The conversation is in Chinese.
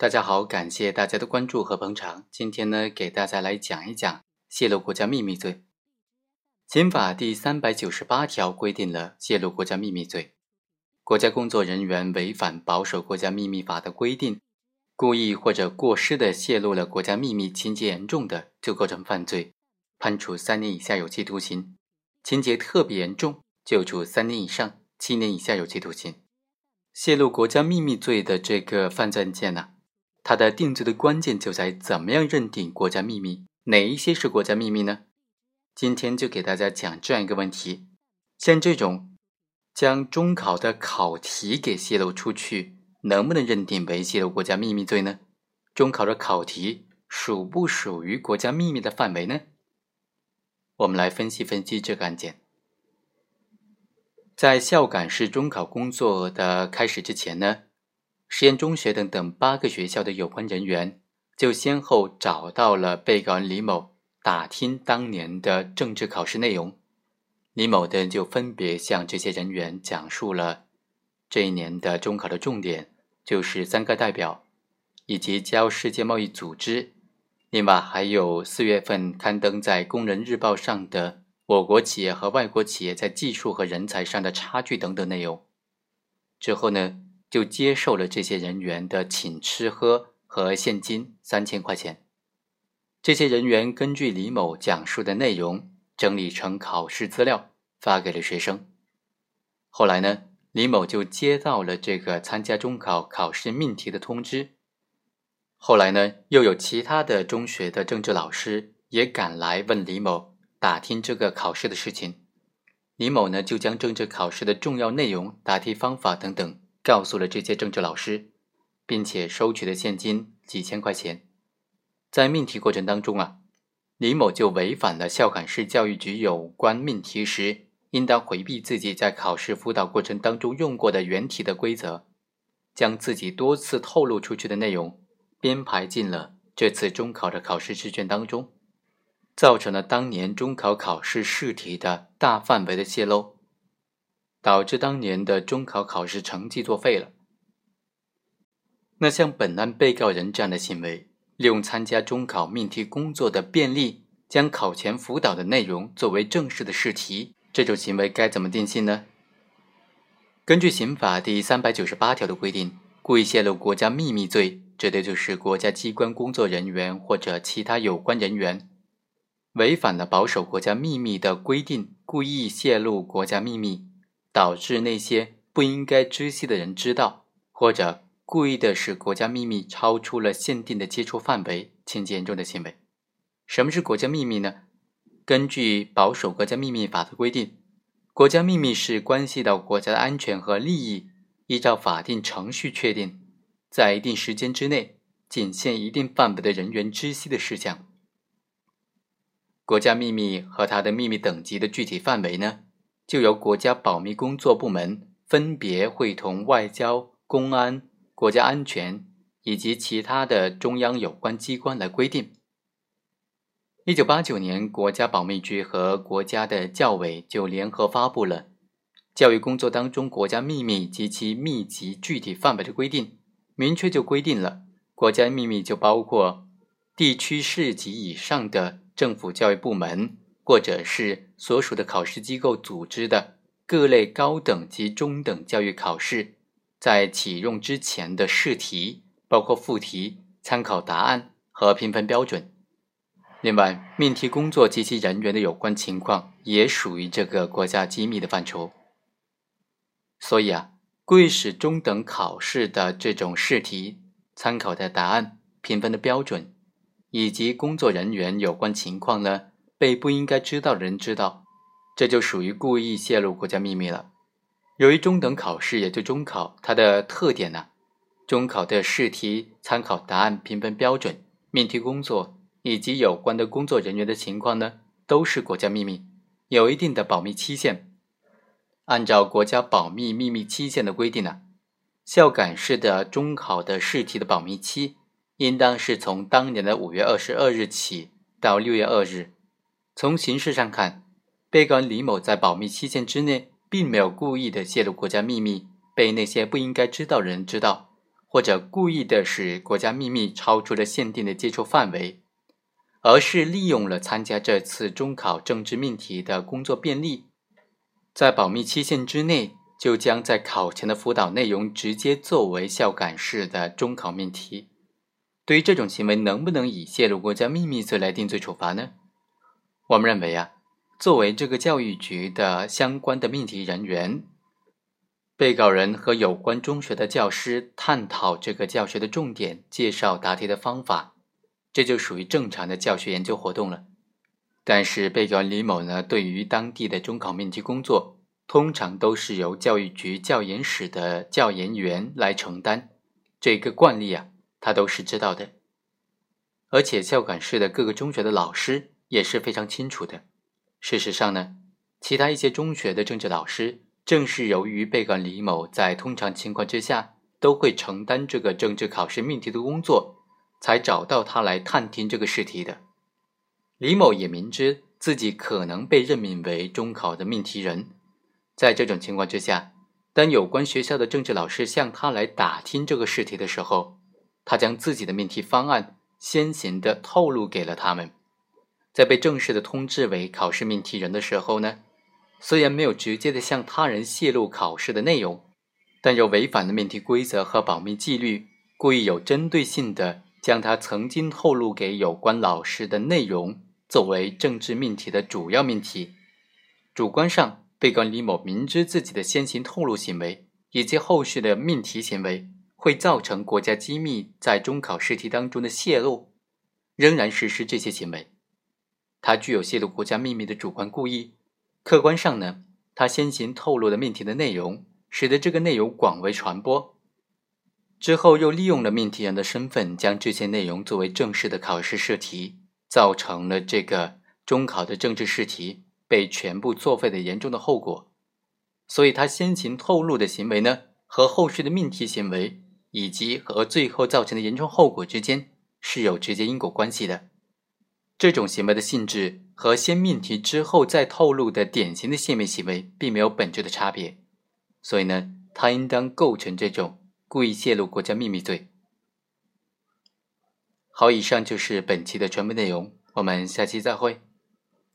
大家好，感谢大家的关注和捧场。今天呢，给大家来讲一讲泄露国家秘密罪。刑法第三百九十八条规定了泄露国家秘密罪，国家工作人员违反保守国家秘密法的规定，故意或者过失的泄露了国家秘密，情节严重的就构成犯罪，判处三年以下有期徒刑；情节特别严重，就处三年以上七年以下有期徒刑。泄露国家秘密罪的这个犯罪案件呢？它的定罪的关键就在怎么样认定国家秘密，哪一些是国家秘密呢？今天就给大家讲这样一个问题：像这种将中考的考题给泄露出去，能不能认定为泄露国家秘密罪呢？中考的考题属不属于国家秘密的范围呢？我们来分析分析这个案件。在孝感市中考工作的开始之前呢？实验中学等等八个学校的有关人员就先后找到了被告人李某，打听当年的政治考试内容。李某的就分别向这些人员讲述了这一年的中考的重点，就是三个代表，以及教世界贸易组织。另外还有四月份刊登在《工人日报》上的我国企业和外国企业在技术和人才上的差距等等内容。之后呢？就接受了这些人员的请吃喝和现金三千块钱。这些人员根据李某讲述的内容整理成考试资料，发给了学生。后来呢，李某就接到了这个参加中考考试命题的通知。后来呢，又有其他的中学的政治老师也赶来问李某打听这个考试的事情。李某呢，就将政治考试的重要内容、答题方法等等。告诉了这些政治老师，并且收取的现金几千块钱。在命题过程当中啊，李某就违反了孝感市教育局有关命题时应当回避自己在考试辅导过程当中用过的原题的规则，将自己多次透露出去的内容编排进了这次中考的考试试卷当中，造成了当年中考考试试题的大范围的泄露。导致当年的中考考试成绩作废了。那像本案被告人这样的行为，利用参加中考命题工作的便利，将考前辅导的内容作为正式的试题，这种行为该怎么定性呢？根据刑法第三百九十八条的规定，故意泄露国家秘密罪，指的就是国家机关工作人员或者其他有关人员违反了保守国家秘密的规定，故意泄露国家秘密。导致那些不应该知悉的人知道，或者故意的使国家秘密超出了限定的接触范围，情节严重的行为。什么是国家秘密呢？根据《保守国家秘密法》的规定，国家秘密是关系到国家的安全和利益，依照法定程序确定，在一定时间之内，仅限一定范围的人员知悉的事项。国家秘密和它的秘密等级的具体范围呢？就由国家保密工作部门分别会同外交、公安、国家安全以及其他的中央有关机关来规定。一九八九年，国家保密局和国家的教委就联合发布了《教育工作当中国家秘密及其密集具体范围的规定》，明确就规定了国家秘密就包括地区市级以上的政府教育部门。或者是所属的考试机构组织的各类高等及中等教育考试，在启用之前的试题，包括附题、参考答案和评分标准。另外，命题工作及其人员的有关情况也属于这个国家机密的范畴。所以啊，故意使中等考试的这种试题、参考的答案、评分的标准以及工作人员有关情况呢？被不应该知道的人知道，这就属于故意泄露国家秘密了。由于中等考试，也就中考，它的特点呢，中考的试题、参考答案、评分标准、命题工作以及有关的工作人员的情况呢，都是国家秘密，有一定的保密期限。按照国家保密秘密期限的规定呢，孝感市的中考的试题的保密期，应当是从当年的五月二十二日起到六月二日。从形式上看，被告人李某在保密期限之内，并没有故意的泄露国家秘密，被那些不应该知道的人知道，或者故意的使国家秘密超出了限定的接触范围，而是利用了参加这次中考政治命题的工作便利，在保密期限之内，就将在考前的辅导内容直接作为校感式的中考命题。对于这种行为，能不能以泄露国家秘密罪来定罪处罚呢？我们认为啊，作为这个教育局的相关的命题人员。被告人和有关中学的教师探讨这个教学的重点，介绍答题的方法，这就属于正常的教学研究活动了。但是，被告李某呢，对于当地的中考命题工作，通常都是由教育局教研室的教研员来承担，这个惯例啊，他都是知道的。而且，孝感市的各个中学的老师也是非常清楚的。事实上呢，其他一些中学的政治老师。正是由于被告李某在通常情况之下都会承担这个政治考试命题的工作，才找到他来探听这个试题的。李某也明知自己可能被任命为中考的命题人，在这种情况之下，当有关学校的政治老师向他来打听这个试题的时候，他将自己的命题方案先行的透露给了他们，在被正式的通知为考试命题人的时候呢。虽然没有直接的向他人泄露考试的内容，但又违反了命题规则和保密纪律，故意有针对性的将他曾经透露给有关老师的内容作为政治命题的主要命题。主观上，被告李某明知自己的先行透露行为以及后续的命题行为会造成国家机密在中考试题当中的泄露，仍然实施这些行为，他具有泄露国家秘密的主观故意。客观上呢，他先行透露了命题的内容，使得这个内容广为传播。之后又利用了命题人的身份，将这些内容作为正式的考试试题，造成了这个中考的政治试题被全部作废的严重的后果。所以，他先行透露的行为呢，和后续的命题行为，以及和最后造成的严重后果之间是有直接因果关系的。这种行为的性质和先命题之后再透露的典型的泄密行为并没有本质的差别，所以呢，他应当构成这种故意泄露国家秘密罪。好，以上就是本期的全部内容，我们下期再会。